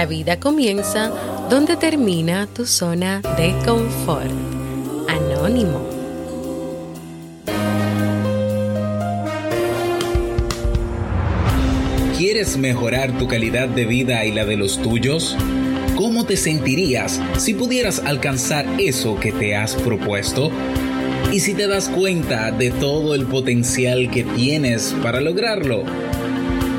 La vida comienza donde termina tu zona de confort. Anónimo. ¿Quieres mejorar tu calidad de vida y la de los tuyos? ¿Cómo te sentirías si pudieras alcanzar eso que te has propuesto? ¿Y si te das cuenta de todo el potencial que tienes para lograrlo?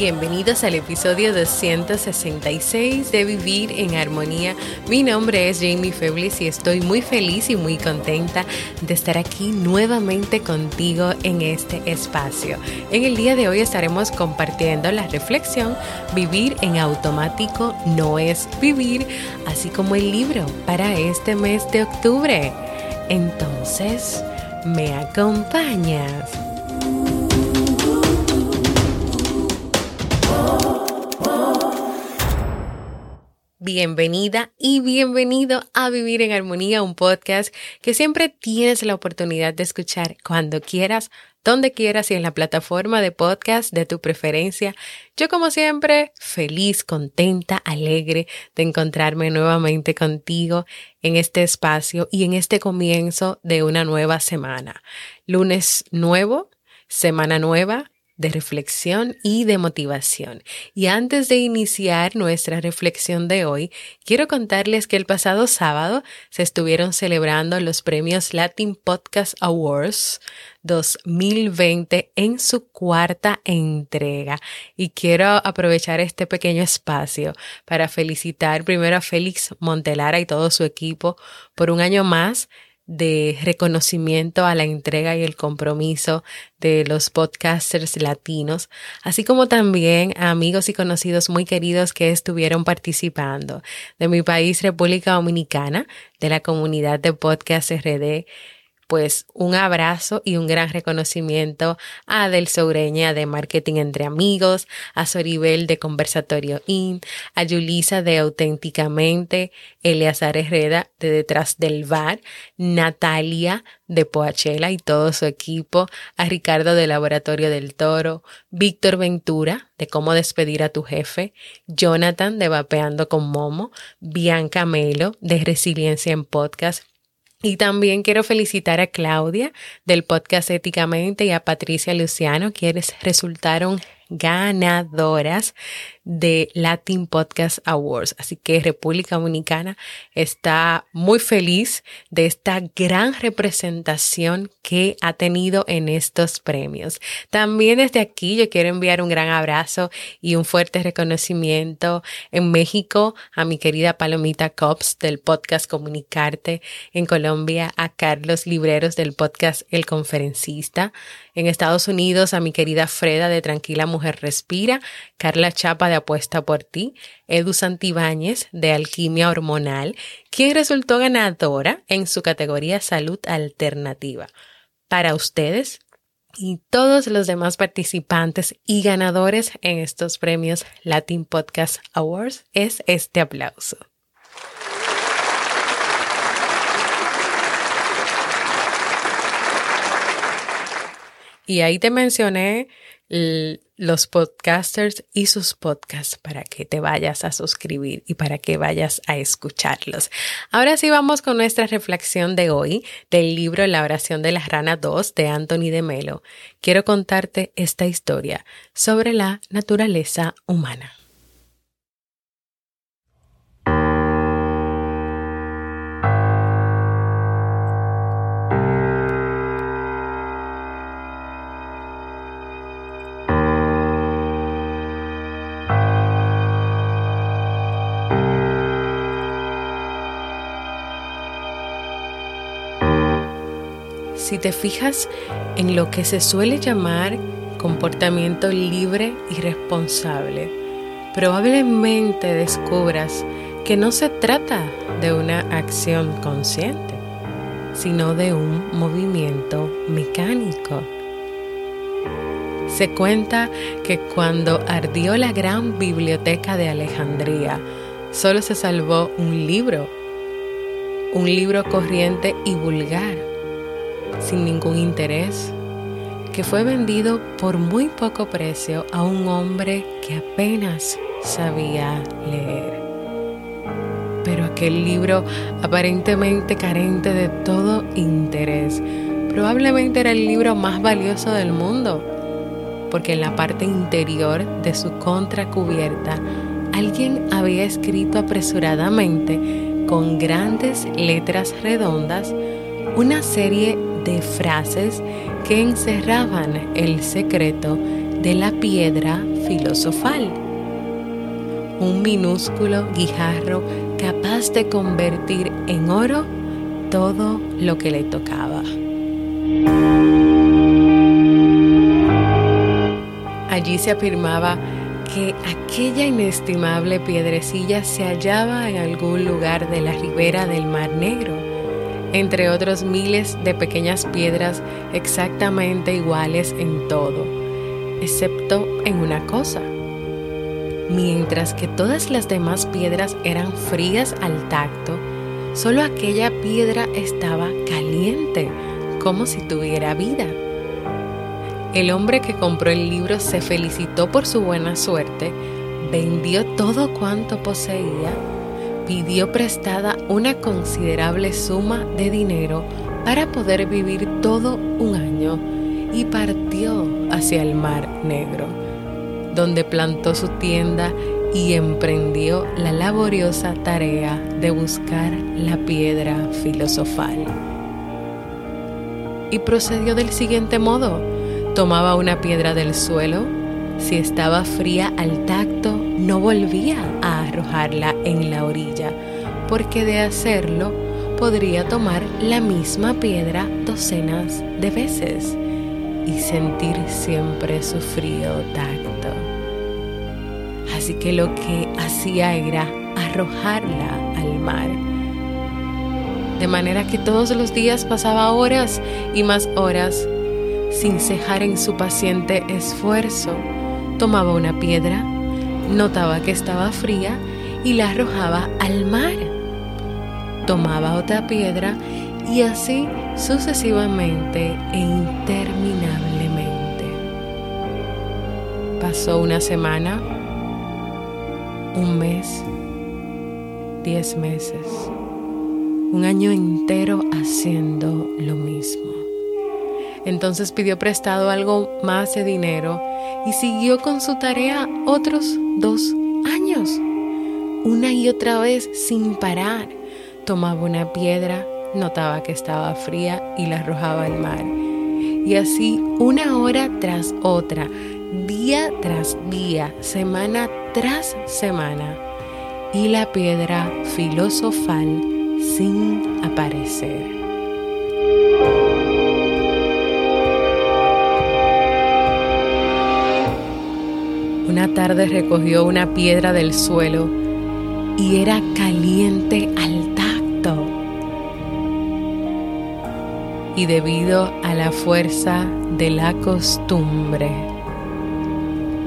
Bienvenidos al episodio 266 de Vivir en Armonía. Mi nombre es Jamie Feblis y estoy muy feliz y muy contenta de estar aquí nuevamente contigo en este espacio. En el día de hoy estaremos compartiendo la reflexión Vivir en automático no es vivir, así como el libro para este mes de octubre. Entonces, ¿me acompañas? Bienvenida y bienvenido a Vivir en Armonía, un podcast que siempre tienes la oportunidad de escuchar cuando quieras, donde quieras y en la plataforma de podcast de tu preferencia. Yo como siempre, feliz, contenta, alegre de encontrarme nuevamente contigo en este espacio y en este comienzo de una nueva semana. Lunes nuevo, semana nueva, de reflexión y de motivación. Y antes de iniciar nuestra reflexión de hoy, quiero contarles que el pasado sábado se estuvieron celebrando los premios Latin Podcast Awards 2020 en su cuarta entrega. Y quiero aprovechar este pequeño espacio para felicitar primero a Félix Montelara y todo su equipo por un año más de reconocimiento a la entrega y el compromiso de los podcasters latinos, así como también a amigos y conocidos muy queridos que estuvieron participando de mi país, República Dominicana, de la comunidad de Podcast RD, pues un abrazo y un gran reconocimiento a Adel Soureña de Marketing Entre Amigos, a Soribel de Conversatorio IN, a Yulisa de Auténticamente, Eleazar Herrera de Detrás del Bar, Natalia de Poachela y todo su equipo, a Ricardo de Laboratorio del Toro, Víctor Ventura de Cómo Despedir a tu Jefe, Jonathan de Vapeando con Momo, Bianca Melo de Resiliencia en Podcast, y también quiero felicitar a Claudia del podcast Éticamente y a Patricia Luciano, quienes resultaron ganadoras de Latin Podcast Awards. Así que República Dominicana está muy feliz de esta gran representación que ha tenido en estos premios. También desde aquí yo quiero enviar un gran abrazo y un fuerte reconocimiento en México a mi querida Palomita Cops del podcast Comunicarte, en Colombia a Carlos Libreros del podcast El Conferencista, en Estados Unidos a mi querida Freda de Tranquila Mujer Respira, Carla Chapa de Apuesta por Ti, Edu Santibáñez de Alquimia Hormonal, quien resultó ganadora en su categoría Salud Alternativa. Para ustedes y todos los demás participantes y ganadores en estos premios Latin Podcast Awards es este aplauso. Y ahí te mencioné los podcasters y sus podcasts para que te vayas a suscribir y para que vayas a escucharlos. Ahora sí vamos con nuestra reflexión de hoy del libro La oración de la rana 2 de Anthony de Melo. Quiero contarte esta historia sobre la naturaleza humana. Si te fijas en lo que se suele llamar comportamiento libre y responsable, probablemente descubras que no se trata de una acción consciente, sino de un movimiento mecánico. Se cuenta que cuando ardió la gran biblioteca de Alejandría, solo se salvó un libro, un libro corriente y vulgar, sin ningún interés, que fue vendido por muy poco precio a un hombre que apenas sabía leer. Pero aquel libro, aparentemente carente de todo interés, probablemente era el libro más valioso del mundo, porque en la parte interior de su contracubierta alguien había escrito apresuradamente con grandes letras redondas una serie de frases que encerraban el secreto de la piedra filosofal. Un minúsculo guijarro capaz de convertir en oro todo lo que le tocaba. Allí se afirmaba que aquella inestimable piedrecilla se hallaba en algún lugar de la ribera del Mar Negro, entre otros miles de pequeñas piedras exactamente iguales en todo, excepto en una cosa. Mientras que todas las demás piedras eran frías al tacto, solo aquella piedra estaba caliente, como si tuviera vida. El hombre que compró el libro se felicitó por su buena suerte, vendió todo cuanto poseía, pidió prestada una considerable suma de dinero para poder vivir todo un año y partió hacia el Mar Negro, donde plantó su tienda y emprendió la laboriosa tarea de buscar la piedra filosofal. Y procedió del siguiente modo Tomaba una piedra del suelo, si estaba fría al tacto, no volvía a arrojarla en la orilla, porque de hacerlo podría tomar la misma piedra docenas de veces y sentir siempre su frío tacto. Así que lo que hacía era arrojarla al mar. De manera que todos los días pasaba horas y más horas sin cejar en su paciente esfuerzo, tomaba una piedra, notaba que estaba fría y la arrojaba al mar. Tomaba otra piedra y así sucesivamente e interminablemente. Pasó una semana, un mes, diez meses, un año entero haciendo lo mismo. Entonces pidió prestado algo más de dinero y siguió con su tarea otros dos años. Una y otra vez sin parar. Tomaba una piedra, notaba que estaba fría y la arrojaba al mar. Y así una hora tras otra, día tras día, semana tras semana. Y la piedra filosofal sin aparecer. Una tarde recogió una piedra del suelo y era caliente al tacto. Y debido a la fuerza de la costumbre,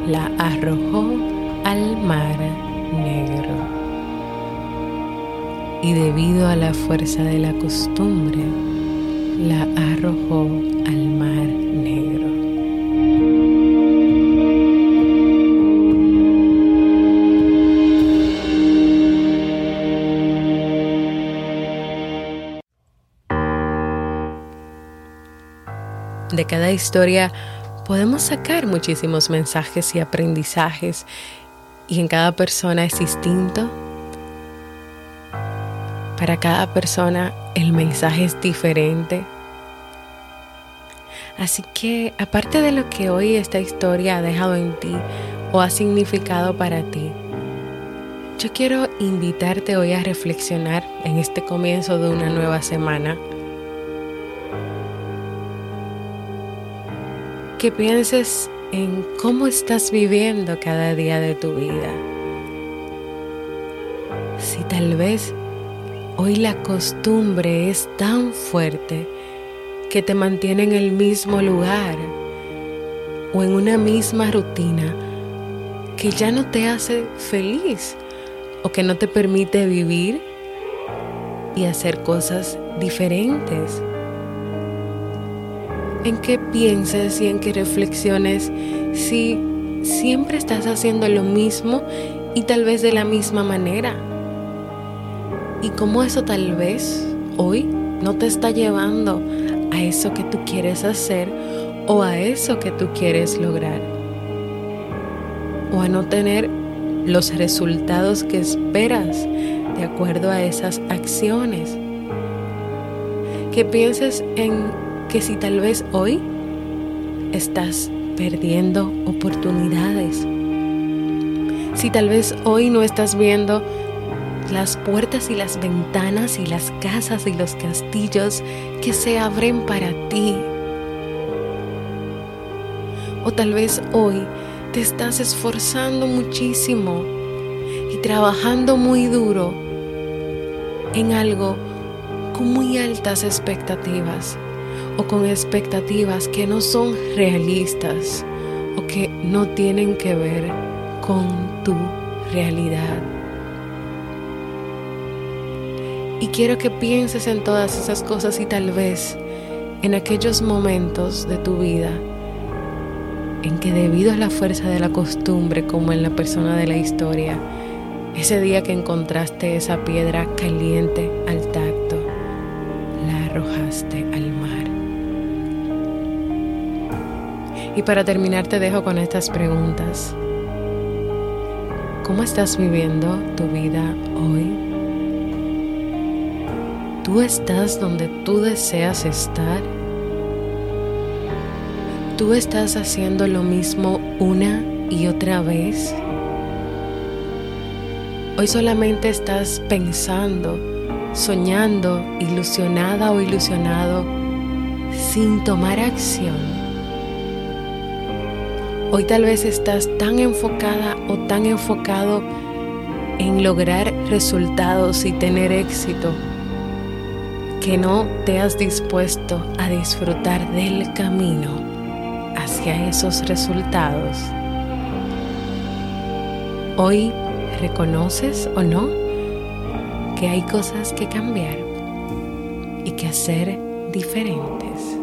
la arrojó al mar negro. Y debido a la fuerza de la costumbre, la arrojó al mar de cada historia podemos sacar muchísimos mensajes y aprendizajes y en cada persona es distinto. Para cada persona el mensaje es diferente. Así que aparte de lo que hoy esta historia ha dejado en ti o ha significado para ti, yo quiero invitarte hoy a reflexionar en este comienzo de una nueva semana que pienses en cómo estás viviendo cada día de tu vida. Si tal vez hoy la costumbre es tan fuerte que te mantiene en el mismo lugar o en una misma rutina que ya no te hace feliz o que no te permite vivir y hacer cosas diferentes. En qué pienses y en qué reflexiones si siempre estás haciendo lo mismo y tal vez de la misma manera. Y cómo eso tal vez hoy no te está llevando a eso que tú quieres hacer o a eso que tú quieres lograr. O a no tener los resultados que esperas de acuerdo a esas acciones. Que pienses en que si tal vez hoy estás perdiendo oportunidades, si tal vez hoy no estás viendo las puertas y las ventanas y las casas y los castillos que se abren para ti. O tal vez hoy te estás esforzando muchísimo y trabajando muy duro en algo con muy altas expectativas o con expectativas que no son realistas o que no tienen que ver con tu realidad. Y quiero que pienses en todas esas cosas y tal vez en aquellos momentos de tu vida en que debido a la fuerza de la costumbre, como en la persona de la historia, ese día que encontraste esa piedra caliente al tacto, la arrojaste Y para terminar te dejo con estas preguntas. ¿Cómo estás viviendo tu vida hoy? ¿Tú estás donde tú deseas estar? ¿Tú estás haciendo lo mismo una y otra vez? Hoy solamente estás pensando, soñando, ilusionada o ilusionado sin tomar acción. Hoy tal vez estás tan enfocada o tan enfocado en lograr resultados y tener éxito que no te has dispuesto a disfrutar del camino hacia esos resultados. Hoy reconoces o no que hay cosas que cambiar y que hacer diferentes.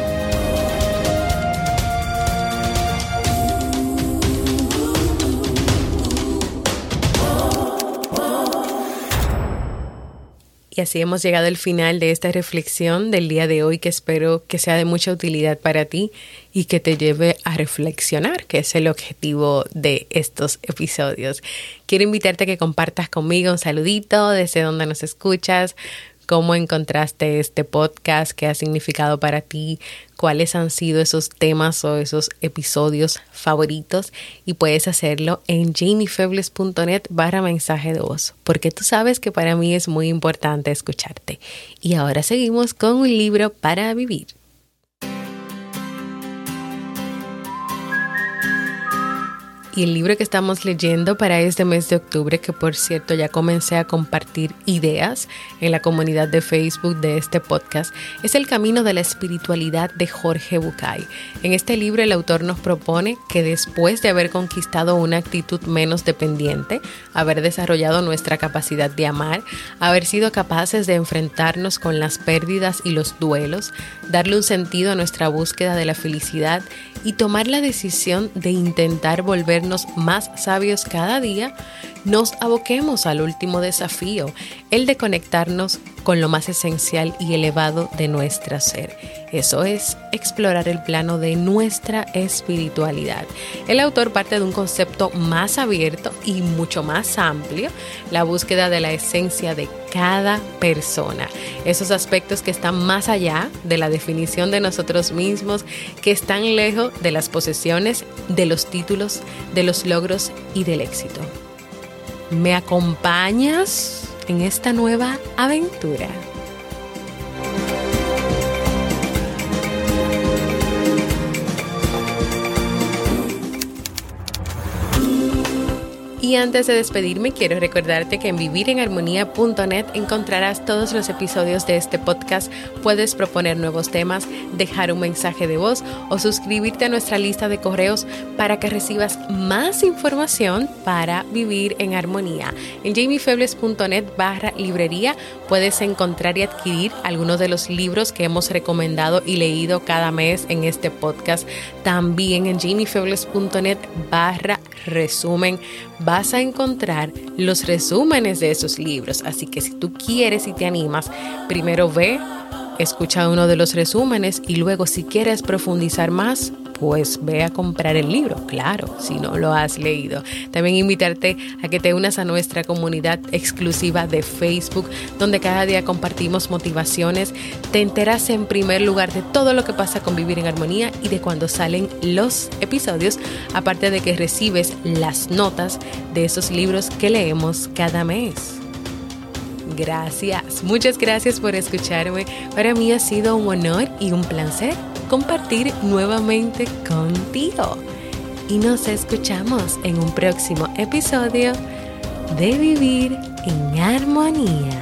Y así hemos llegado al final de esta reflexión del día de hoy que espero que sea de mucha utilidad para ti y que te lleve a reflexionar, que es el objetivo de estos episodios. Quiero invitarte a que compartas conmigo un saludito desde donde nos escuchas, cómo encontraste este podcast, qué ha significado para ti, cuáles han sido esos temas o esos episodios favoritos y puedes hacerlo en jamiefebles.net barra mensaje de voz, porque tú sabes que para mí es muy importante escucharte. Y ahora seguimos con un libro para vivir. Y el libro que estamos leyendo para este mes de octubre, que por cierto ya comencé a compartir ideas en la comunidad de Facebook de este podcast, es El Camino de la Espiritualidad de Jorge Bucay. En este libro el autor nos propone que después de haber conquistado una actitud menos dependiente, haber desarrollado nuestra capacidad de amar, haber sido capaces de enfrentarnos con las pérdidas y los duelos, darle un sentido a nuestra búsqueda de la felicidad y tomar la decisión de intentar volver más sabios cada día, nos aboquemos al último desafío, el de conectarnos con lo más esencial y elevado de nuestra ser. Eso es explorar el plano de nuestra espiritualidad. El autor parte de un concepto más abierto y mucho más amplio, la búsqueda de la esencia de cada persona. Esos aspectos que están más allá de la definición de nosotros mismos, que están lejos de las posesiones, de los títulos, de los logros y del éxito. ¿Me acompañas en esta nueva aventura? Y antes de despedirme, quiero recordarte que en vivirenharmonía.net encontrarás todos los episodios de este podcast. Puedes proponer nuevos temas, dejar un mensaje de voz o suscribirte a nuestra lista de correos para que recibas más información para vivir en armonía. En jamiefebles.net barra librería puedes encontrar y adquirir algunos de los libros que hemos recomendado y leído cada mes en este podcast. También en jamiefebles.net barra resumen vas a encontrar los resúmenes de esos libros. Así que si tú quieres y te animas, primero ve, escucha uno de los resúmenes y luego si quieres profundizar más, pues ve a comprar el libro, claro, si no lo has leído. También invitarte a que te unas a nuestra comunidad exclusiva de Facebook, donde cada día compartimos motivaciones, te enteras en primer lugar de todo lo que pasa con Vivir en Armonía y de cuando salen los episodios, aparte de que recibes las notas de esos libros que leemos cada mes. Gracias, muchas gracias por escucharme. Para mí ha sido un honor y un placer compartir nuevamente contigo. Y nos escuchamos en un próximo episodio de Vivir en Armonía.